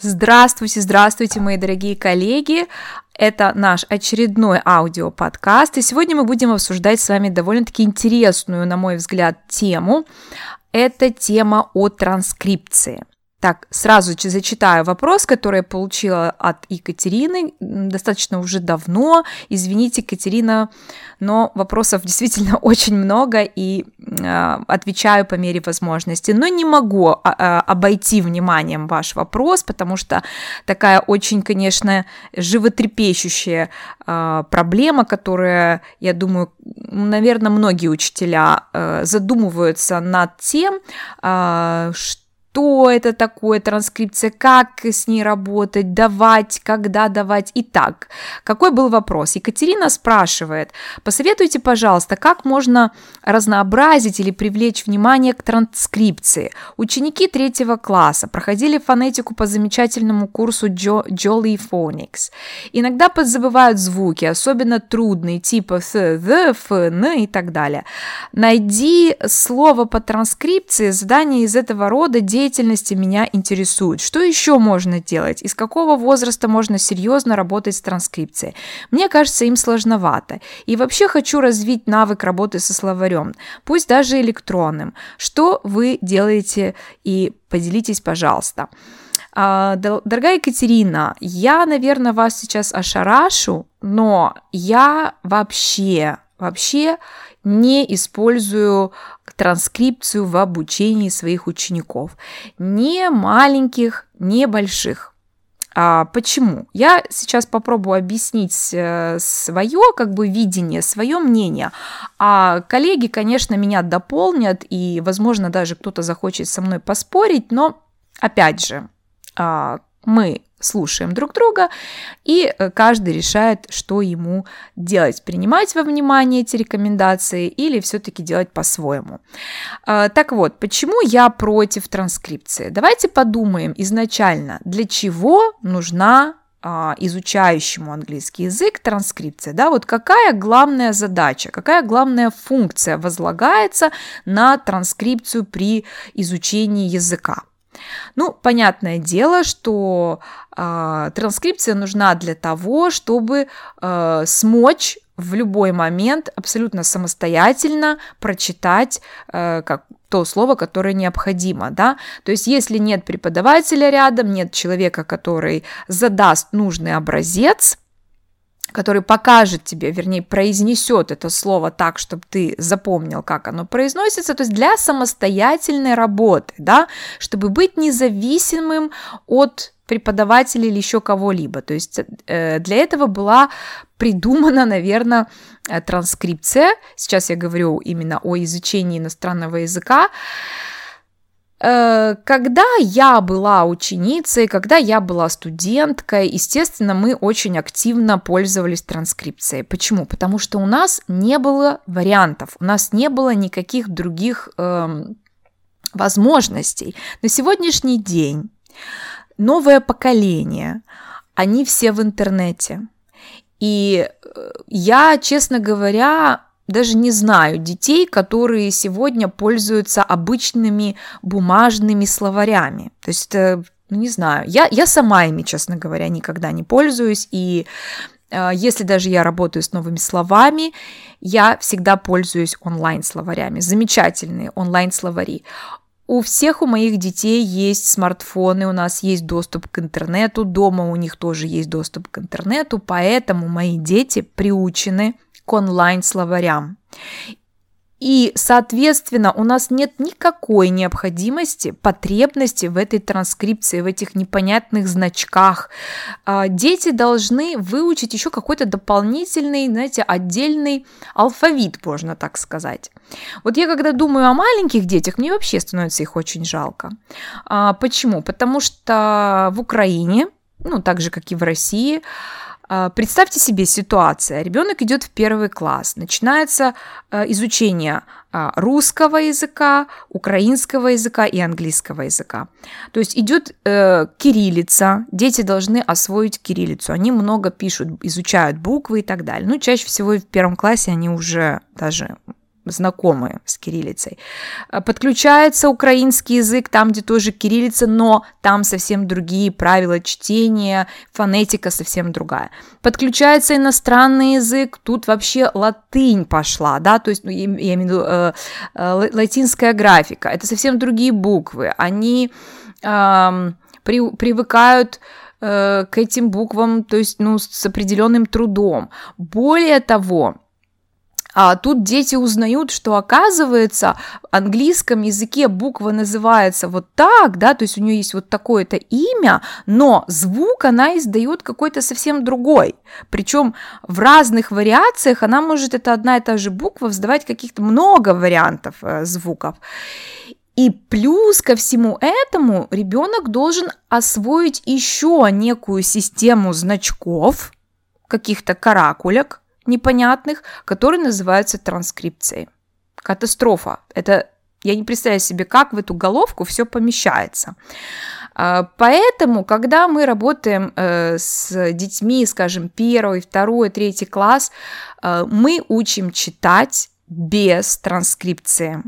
Здравствуйте, здравствуйте, мои дорогие коллеги. Это наш очередной аудиоподкаст, и сегодня мы будем обсуждать с вами довольно-таки интересную, на мой взгляд, тему. Это тема о транскрипции. Так, сразу зачитаю вопрос, который я получила от Екатерины достаточно уже давно. Извините, Екатерина, но вопросов действительно очень много и э, отвечаю по мере возможности. Но не могу э, обойти вниманием ваш вопрос, потому что такая очень, конечно, животрепещущая э, проблема, которая, я думаю, наверное, многие учителя э, задумываются над тем, э, что что это такое транскрипция, как с ней работать, давать, когда давать. Итак, какой был вопрос? Екатерина спрашивает, посоветуйте, пожалуйста, как можно разнообразить или привлечь внимание к транскрипции. Ученики третьего класса проходили фонетику по замечательному курсу Jolly Phonics. Иногда подзабывают звуки, особенно трудные, типа th, the, f, n и так далее. Найди слово по транскрипции, задание из этого рода, деятельность деятельности меня интересует. Что еще можно делать? Из какого возраста можно серьезно работать с транскрипцией? Мне кажется, им сложновато. И вообще хочу развить навык работы со словарем, пусть даже электронным. Что вы делаете и поделитесь, пожалуйста. А, дорогая Екатерина, я, наверное, вас сейчас ошарашу, но я вообще, вообще не использую транскрипцию в обучении своих учеников. Не маленьких, не больших. А, почему? Я сейчас попробую объяснить э, свое как бы видение, свое мнение. А коллеги, конечно, меня дополнят, и, возможно, даже кто-то захочет со мной поспорить, но, опять же, а, мы слушаем друг друга, и э, каждый решает, что ему делать, принимать во внимание эти рекомендации или все-таки делать по-своему. А, так вот, почему я против транскрипции? Давайте подумаем изначально, для чего нужна а, изучающему английский язык транскрипция, да, вот какая главная задача, какая главная функция возлагается на транскрипцию при изучении языка. Ну, понятное дело, что э, транскрипция нужна для того, чтобы э, смочь в любой момент абсолютно самостоятельно прочитать э, как то слово, которое необходимо, да, то есть если нет преподавателя рядом, нет человека, который задаст нужный образец, который покажет тебе, вернее, произнесет это слово так, чтобы ты запомнил, как оно произносится, то есть для самостоятельной работы, да, чтобы быть независимым от преподавателя или еще кого-либо. То есть э, для этого была придумана, наверное, э, транскрипция. Сейчас я говорю именно о изучении иностранного языка. Э, когда я была ученицей, когда я была студенткой, естественно, мы очень активно пользовались транскрипцией. Почему? Потому что у нас не было вариантов, у нас не было никаких других э, возможностей. На сегодняшний день новое поколение, они все в интернете. И э, я, честно говоря, даже не знаю детей, которые сегодня пользуются обычными бумажными словарями. То есть, ну, не знаю, я, я сама ими, честно говоря, никогда не пользуюсь, и э, если даже я работаю с новыми словами, я всегда пользуюсь онлайн-словарями. Замечательные онлайн-словари. У всех у моих детей есть смартфоны, у нас есть доступ к интернету, дома у них тоже есть доступ к интернету, поэтому мои дети приучены к онлайн-словарям. И, соответственно, у нас нет никакой необходимости, потребности в этой транскрипции, в этих непонятных значках. А, дети должны выучить еще какой-то дополнительный, знаете, отдельный алфавит, можно так сказать. Вот я когда думаю о маленьких детях, мне вообще становится их очень жалко. А, почему? Потому что в Украине, ну, так же, как и в России, представьте себе ситуацию. Ребенок идет в первый класс, начинается а, изучение а, русского языка, украинского языка и английского языка. То есть идет э, кириллица, дети должны освоить кириллицу, они много пишут, изучают буквы и так далее. Ну, чаще всего в первом классе они уже даже знакомые с кириллицей. Э, подключается украинский язык, там, где тоже кириллица, но там совсем другие правила чтения, фонетика совсем другая. Подключается иностранный язык, тут вообще латынь пошла, да, то есть, ну, я имею в виду э, э, латинская графика, это совсем другие буквы, они э, при, привыкают э, к этим буквам, то есть, ну, с определенным трудом. Более того, а тут дети узнают, что оказывается в английском языке буква называется вот так, да, то есть у нее есть вот такое-то имя, но звук она издает какой-то совсем другой. Причем в разных вариациях она может, это одна и та же буква, вздавать каких-то много вариантов э, звуков. И плюс ко всему этому ребенок должен освоить еще некую систему значков, каких-то каракулек, непонятных, которые называются транскрипцией. Катастрофа. Это я не представляю себе, как в эту головку все помещается. А, поэтому, когда мы работаем э, с детьми, скажем, первый, второй, третий класс, э, мы учим читать без транскрипции.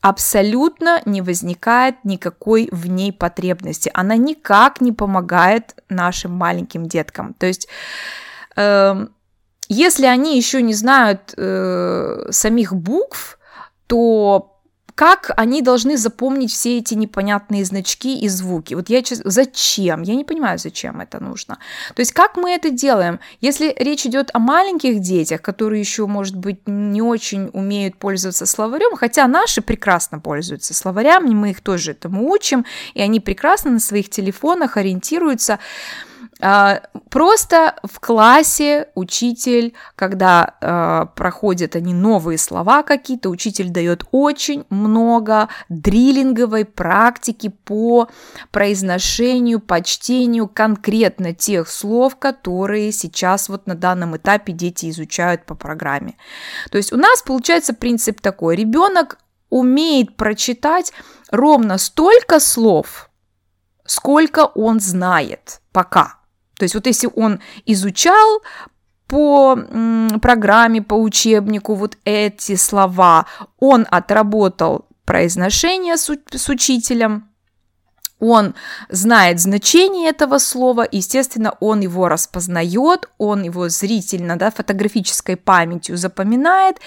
Абсолютно не возникает никакой в ней потребности. Она никак не помогает нашим маленьким деткам. То есть эм, если они еще не знают э, самих букв, то как они должны запомнить все эти непонятные значки и звуки? Вот я зачем? Я не понимаю, зачем это нужно. То есть как мы это делаем? Если речь идет о маленьких детях, которые еще, может быть, не очень умеют пользоваться словарем, хотя наши прекрасно пользуются словарями, мы их тоже этому учим, и они прекрасно на своих телефонах ориентируются. А, просто в классе учитель, когда э, проходят они новые слова какие-то, учитель дает очень много дриллинговой практики по произношению, по чтению конкретно тех слов, которые сейчас вот на данном этапе дети изучают по программе. То есть у нас получается принцип такой, ребенок умеет прочитать ровно столько слов, сколько он знает пока. То есть вот если он изучал по программе, по учебнику вот эти слова, он отработал произношение с, с учителем, он знает значение этого слова, естественно, он его распознает, он его зрительно, да, фотографической памятью запоминает,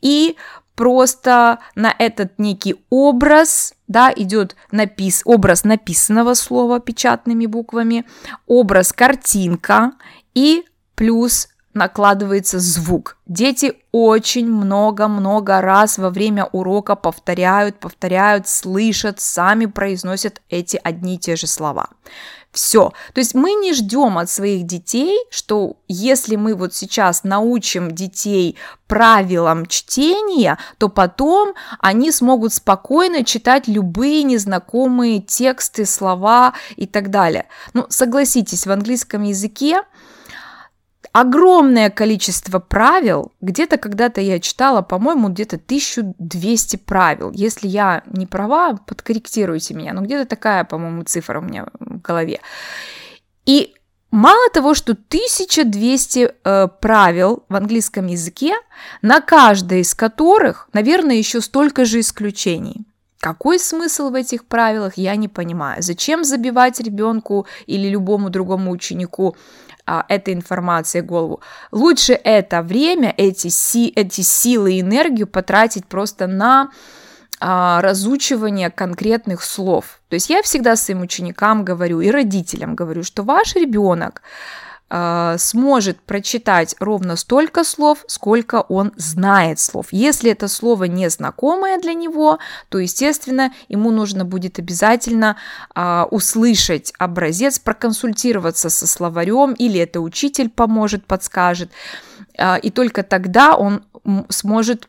и просто на этот некий образ, да, идет напис, образ написанного слова печатными буквами, образ картинка и плюс накладывается звук. Дети очень много-много раз во время урока повторяют, повторяют, слышат, сами произносят эти одни и те же слова. Все. То есть мы не ждем от своих детей, что если мы вот сейчас научим детей правилам чтения, то потом они смогут спокойно читать любые незнакомые тексты, слова и так далее. Ну, согласитесь, в английском языке огромное количество правил. Где-то когда-то я читала, по-моему, где-то 1200 правил. Если я не права, подкорректируйте меня. Но где-то такая, по-моему, цифра у меня в голове. И Мало того, что 1200 э, правил в английском языке, на каждое из которых, наверное, еще столько же исключений. Какой смысл в этих правилах, я не понимаю. Зачем забивать ребенку или любому другому ученику а, этой информации голову. Лучше это время, эти, си, эти силы и энергию потратить просто на а, разучивание конкретных слов. То есть я всегда своим ученикам говорю и родителям говорю, что ваш ребенок э, сможет прочитать ровно столько слов, сколько он знает слов. Если это слово не знакомое для него, то, естественно, ему нужно будет обязательно э, услышать образец, проконсультироваться со словарем, или это учитель поможет, подскажет, э, и только тогда он сможет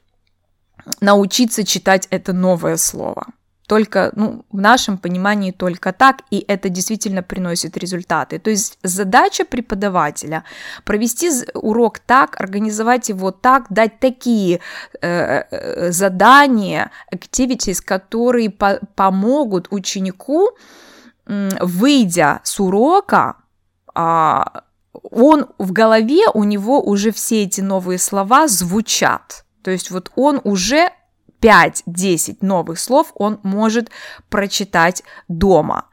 научиться читать это новое слово. Только, ну, в нашем понимании только так, и это действительно приносит результаты. То есть задача преподавателя провести урок так, организовать его так, дать такие э, э задания, activities, которые по помогут ученику, э, выйдя с урока, э, он в голове у него уже все эти новые слова звучат. То есть вот он уже 5-10 новых слов он может прочитать дома.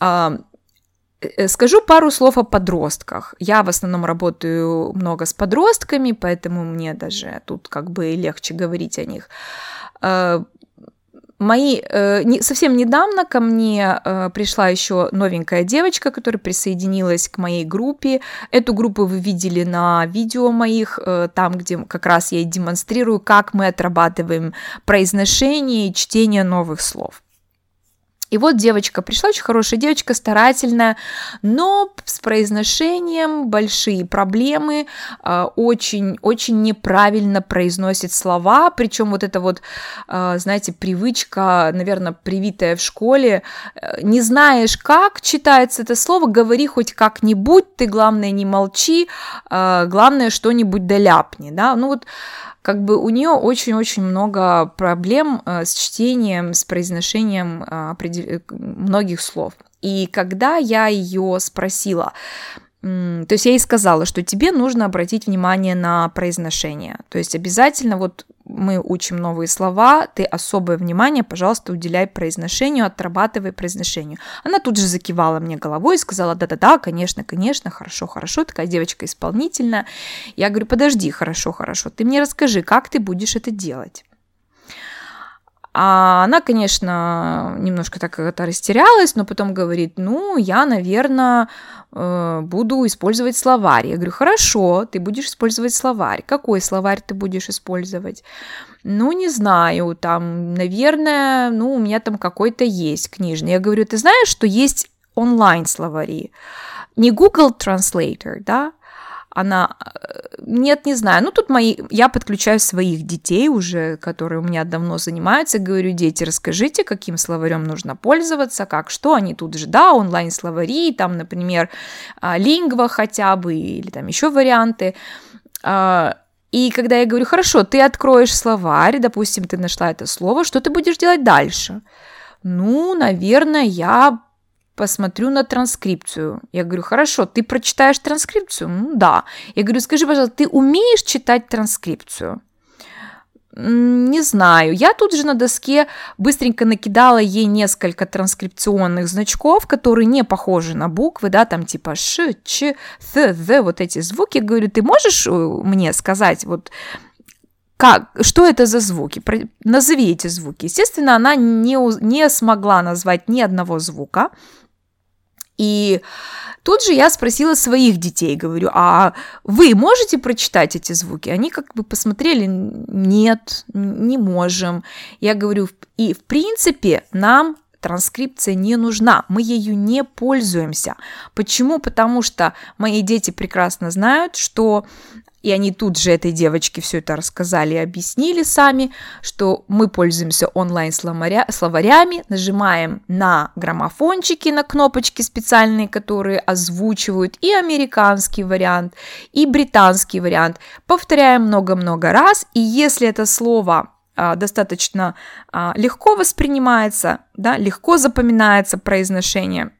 Э, скажу пару слов о подростках. Я в основном работаю много с подростками, поэтому мне даже тут как бы легче говорить о них мои э, не, совсем недавно ко мне э, пришла еще новенькая девочка, которая присоединилась к моей группе. Эту группу вы видели на видео моих, э, там, где как раз я и демонстрирую, как мы отрабатываем произношение и чтение новых слов. И вот девочка пришла, очень хорошая девочка, старательная, но с произношением большие проблемы, очень-очень а, неправильно произносит слова, причем вот эта вот, а, знаете, привычка, наверное, привитая в школе, э, не знаешь, как читается это слово, говори хоть как-нибудь, ты, главное, не молчи, а, главное, что-нибудь доляпни, да, ну вот как бы у нее очень-очень много проблем э, с чтением, с произношением э, многих слов. И когда я ее спросила, то есть я ей сказала, что тебе нужно обратить внимание на произношение. То есть обязательно вот мы учим новые слова, ты особое внимание, пожалуйста, уделяй произношению, отрабатывай произношению. Она тут же закивала мне головой и сказала, да-да-да, конечно, конечно, хорошо, хорошо, такая девочка исполнительная. Я говорю, подожди, хорошо, хорошо, ты мне расскажи, как ты будешь это делать. А она, конечно, немножко так это растерялась, но потом говорит, ну, я, наверное, э, буду использовать словарь. Я говорю, хорошо, ты будешь использовать словарь. Какой словарь ты будешь использовать? Ну, не знаю, там, наверное, ну, у меня там какой-то есть книжный. Я говорю, ты знаешь, что есть онлайн-словари? Не Google Translator, да, она... Э, нет, не знаю. Ну, тут мои... Я подключаю своих детей уже, которые у меня давно занимаются. Говорю, дети, расскажите, каким словарем нужно пользоваться, как что. Они тут же, да, онлайн-словари, там, например, а, лингва хотя бы, или там еще варианты. А, и когда я говорю, хорошо, ты откроешь словарь, допустим, ты нашла это слово, что ты будешь делать дальше? Ну, наверное, я посмотрю на транскрипцию. Я говорю, хорошо, ты прочитаешь транскрипцию? Ну да. Я говорю, скажи, пожалуйста, ты умеешь читать транскрипцию? Не знаю. Я тут же на доске быстренько накидала ей несколько транскрипционных значков, которые не похожи на буквы, да, там типа ш, ч, th, the, вот эти звуки. Говорю, ты можешь э, мне сказать, вот как, что это за звуки? Назови эти звуки. Естественно, она не, не смогла назвать ни одного звука. И тут же я спросила своих детей, говорю, а вы можете прочитать эти звуки? Они как бы посмотрели, нет, не можем. Я говорю, и в принципе нам транскрипция не нужна, мы ею не пользуемся. Почему? Потому что мои дети прекрасно знают, что и они тут же этой девочке все это рассказали и объяснили сами, что мы пользуемся онлайн-словарями, нажимаем на граммофончики, на кнопочки специальные, которые озвучивают и американский вариант, и британский вариант. Повторяем много-много раз, и если это слово а, достаточно а, легко воспринимается, да, легко запоминается произношение –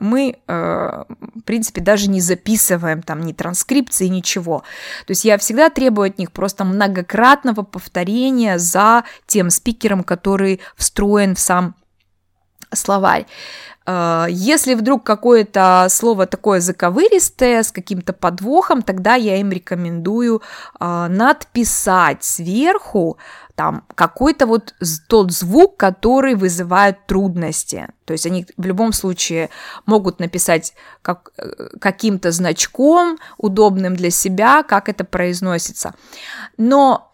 мы, э, в принципе, даже не записываем там ни транскрипции, ничего. То есть я всегда требую от них просто многократного повторения за тем спикером, который встроен в сам словарь. Э, если вдруг какое-то слово такое заковыристое, с каким-то подвохом, тогда я им рекомендую надписать сверху там какой-то вот тот звук, который вызывает трудности. То есть они в любом случае могут написать как, э, каким-то значком, удобным для себя, как это произносится. Но,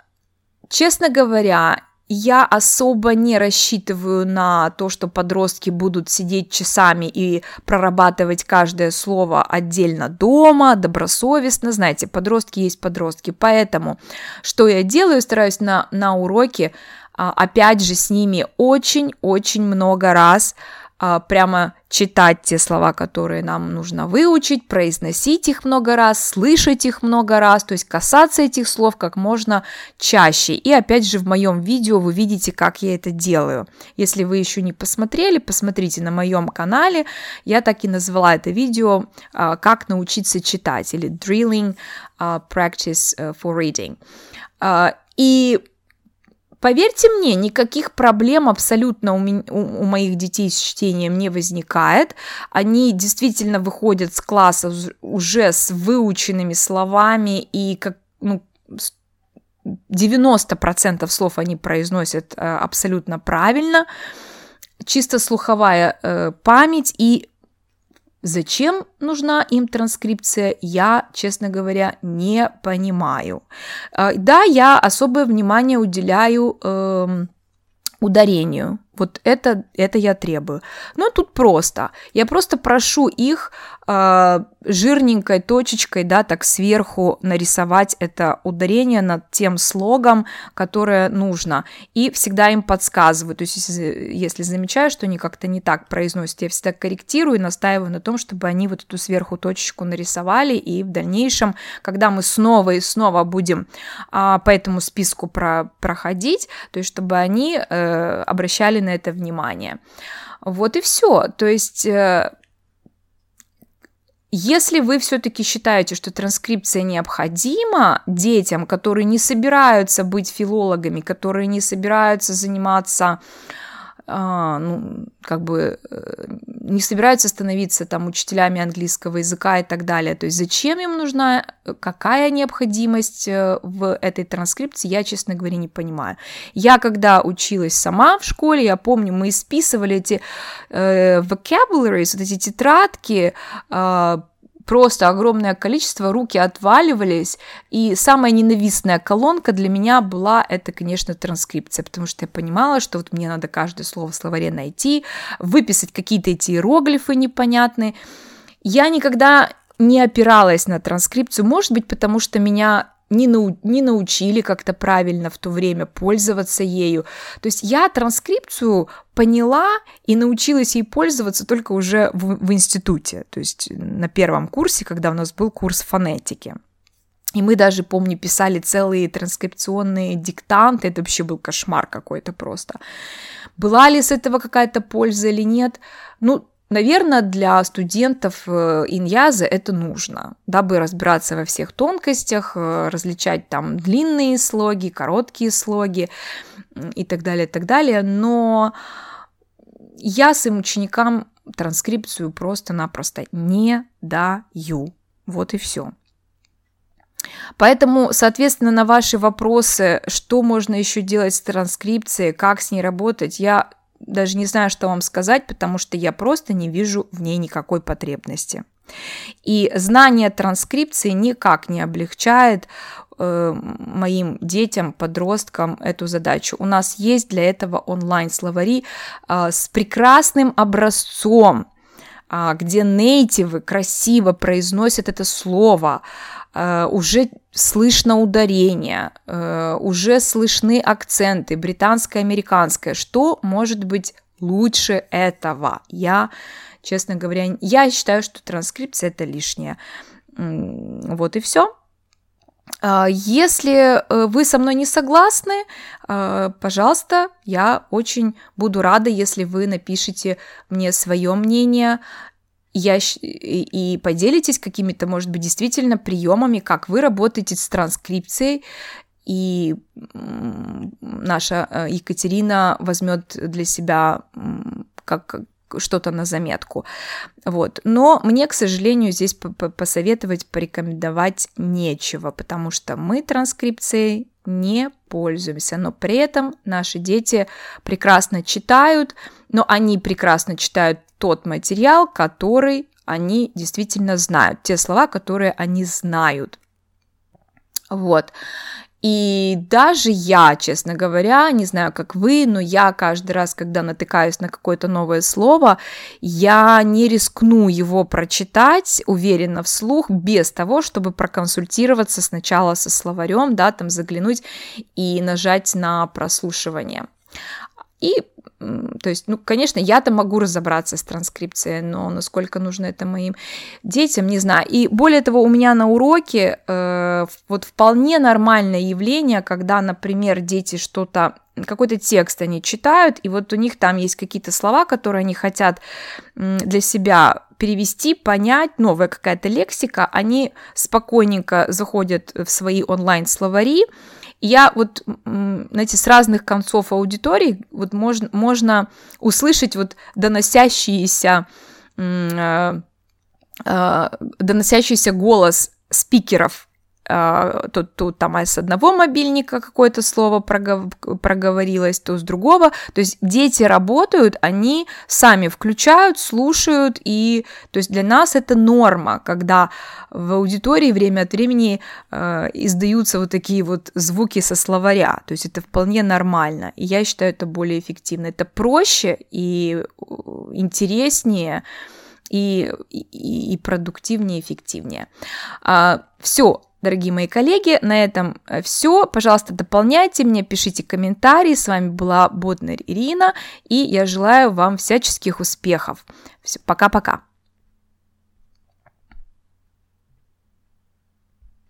честно говоря, я особо не рассчитываю на то, что подростки будут сидеть часами и прорабатывать каждое слово отдельно дома, добросовестно. Знаете, подростки есть подростки. Поэтому что я делаю? Стараюсь на, на уроке, а, опять же, с ними очень-очень много раз а, прямо читать те слова, которые нам нужно выучить, произносить их много раз, слышать их много раз, то есть касаться этих слов как можно чаще. И опять же в моем видео вы видите, как я это делаю. Если вы еще не посмотрели, посмотрите на моем канале. Я так и назвала это видео а, «Как научиться читать» или «Drilling а, Practice for Reading». И Поверьте мне, никаких проблем абсолютно у, меня, у, у моих детей с чтением не возникает. Они действительно выходят с класса уже с выученными словами и как, ну, 90% слов они произносят э, абсолютно правильно. Чисто слуховая э, память и Зачем нужна им транскрипция, я, честно говоря, не понимаю. Э, да, я особое внимание уделяю э, ударению. Вот это, это я требую. Но тут просто. Я просто прошу их э, жирненькой точечкой, да, так сверху нарисовать это ударение над тем слогом, которое нужно. И всегда им подсказываю. То есть, если, если замечаю, что они как-то не так произносят, я всегда корректирую и настаиваю на том, чтобы они вот эту сверху точечку нарисовали. И в дальнейшем, когда мы снова и снова будем э, по этому списку про, проходить, то есть, чтобы они э, обращали на это внимание. Вот и все. То есть э, если вы все-таки считаете, что транскрипция необходима детям, которые не собираются быть филологами, которые не собираются заниматься ну, как бы э, не собираются становиться там учителями английского языка и так далее. То есть зачем им нужна, какая необходимость э, в этой транскрипции, я, честно говоря, не понимаю. Я, когда училась сама в школе, я помню, мы исписывали эти э, vocabularies, вот эти тетрадки, э, просто огромное количество, руки отваливались, и самая ненавистная колонка для меня была, это, конечно, транскрипция, потому что я понимала, что вот мне надо каждое слово в словаре найти, выписать какие-то эти иероглифы непонятные. Я никогда не опиралась на транскрипцию, может быть, потому что меня не, нау не научили как-то правильно в то время пользоваться ею. То есть я транскрипцию поняла и научилась ей пользоваться только уже в, в институте, то есть на первом курсе, когда у нас был курс фонетики. И мы даже, помню, писали целые транскрипционные диктанты, это вообще был кошмар какой-то просто. Была ли с этого какая-то польза или нет? Ну, Наверное, для студентов э, иньяза это нужно, дабы разбираться во всех тонкостях, э, различать там длинные слоги, короткие слоги и так далее, и так далее. Но я своим ученикам транскрипцию просто-напросто не даю. Вот и все. Поэтому, соответственно, на ваши вопросы, что можно еще делать с транскрипцией, как с ней работать, я даже не знаю, что вам сказать, потому что я просто не вижу в ней никакой потребности. И знание транскрипции никак не облегчает э, моим детям, подросткам эту задачу. У нас есть для этого онлайн-словари э, с прекрасным образцом, э, где нейтивы красиво произносят это слово, уже слышно ударение, uh, уже слышны акценты, британское, американское. Что может быть лучше этого? Я, честно говоря, я считаю, что транскрипция это лишнее. Вот и все. Uh, если э, вы со мной не согласны, пожалуйста, я очень буду рада, если вы напишите мне свое мнение я, и поделитесь какими-то, может быть, действительно приемами, как вы работаете с транскрипцией, и наша э, Екатерина возьмет для себя как что-то на заметку. Вот. Но мне, к сожалению, здесь посоветовать, порекомендовать нечего, потому что мы транскрипцией не пользуемся, но при этом наши дети прекрасно читают, но они прекрасно читают тот материал, который они действительно знают, те слова, которые они знают. Вот. И даже я, честно говоря, не знаю, как вы, но я каждый раз, когда натыкаюсь на какое-то новое слово, я не рискну его прочитать уверенно вслух, без того, чтобы проконсультироваться сначала со словарем, да, там заглянуть и нажать на прослушивание. И то есть, ну, конечно, я-то могу разобраться с транскрипцией, но насколько нужно это моим детям, не знаю. И более того, у меня на уроке э, вот вполне нормальное явление, когда, например, дети что-то какой-то текст они читают, и вот у них там есть какие-то слова, которые они хотят для себя перевести, понять, новая какая-то лексика, они спокойненько заходят в свои онлайн-словари, я вот, знаете, с разных концов аудитории вот можно, можно услышать вот доносящиеся, э, э, доносящийся голос спикеров тут, тут там с одного мобильника какое-то слово прогов... проговорилось, то с другого. То есть дети работают, они сами включают, слушают, и то есть для нас это норма, когда в аудитории время от времени э, издаются вот такие вот звуки со словаря. То есть это вполне нормально. И я считаю это более эффективно. Это проще и интереснее и, и, и продуктивнее, эффективнее. А, все, дорогие мои коллеги. На этом э, все. Пожалуйста, дополняйте мне, пишите комментарии. С вами была Ботнер Ирина, и я желаю вам всяческих успехов. Все, пока-пока.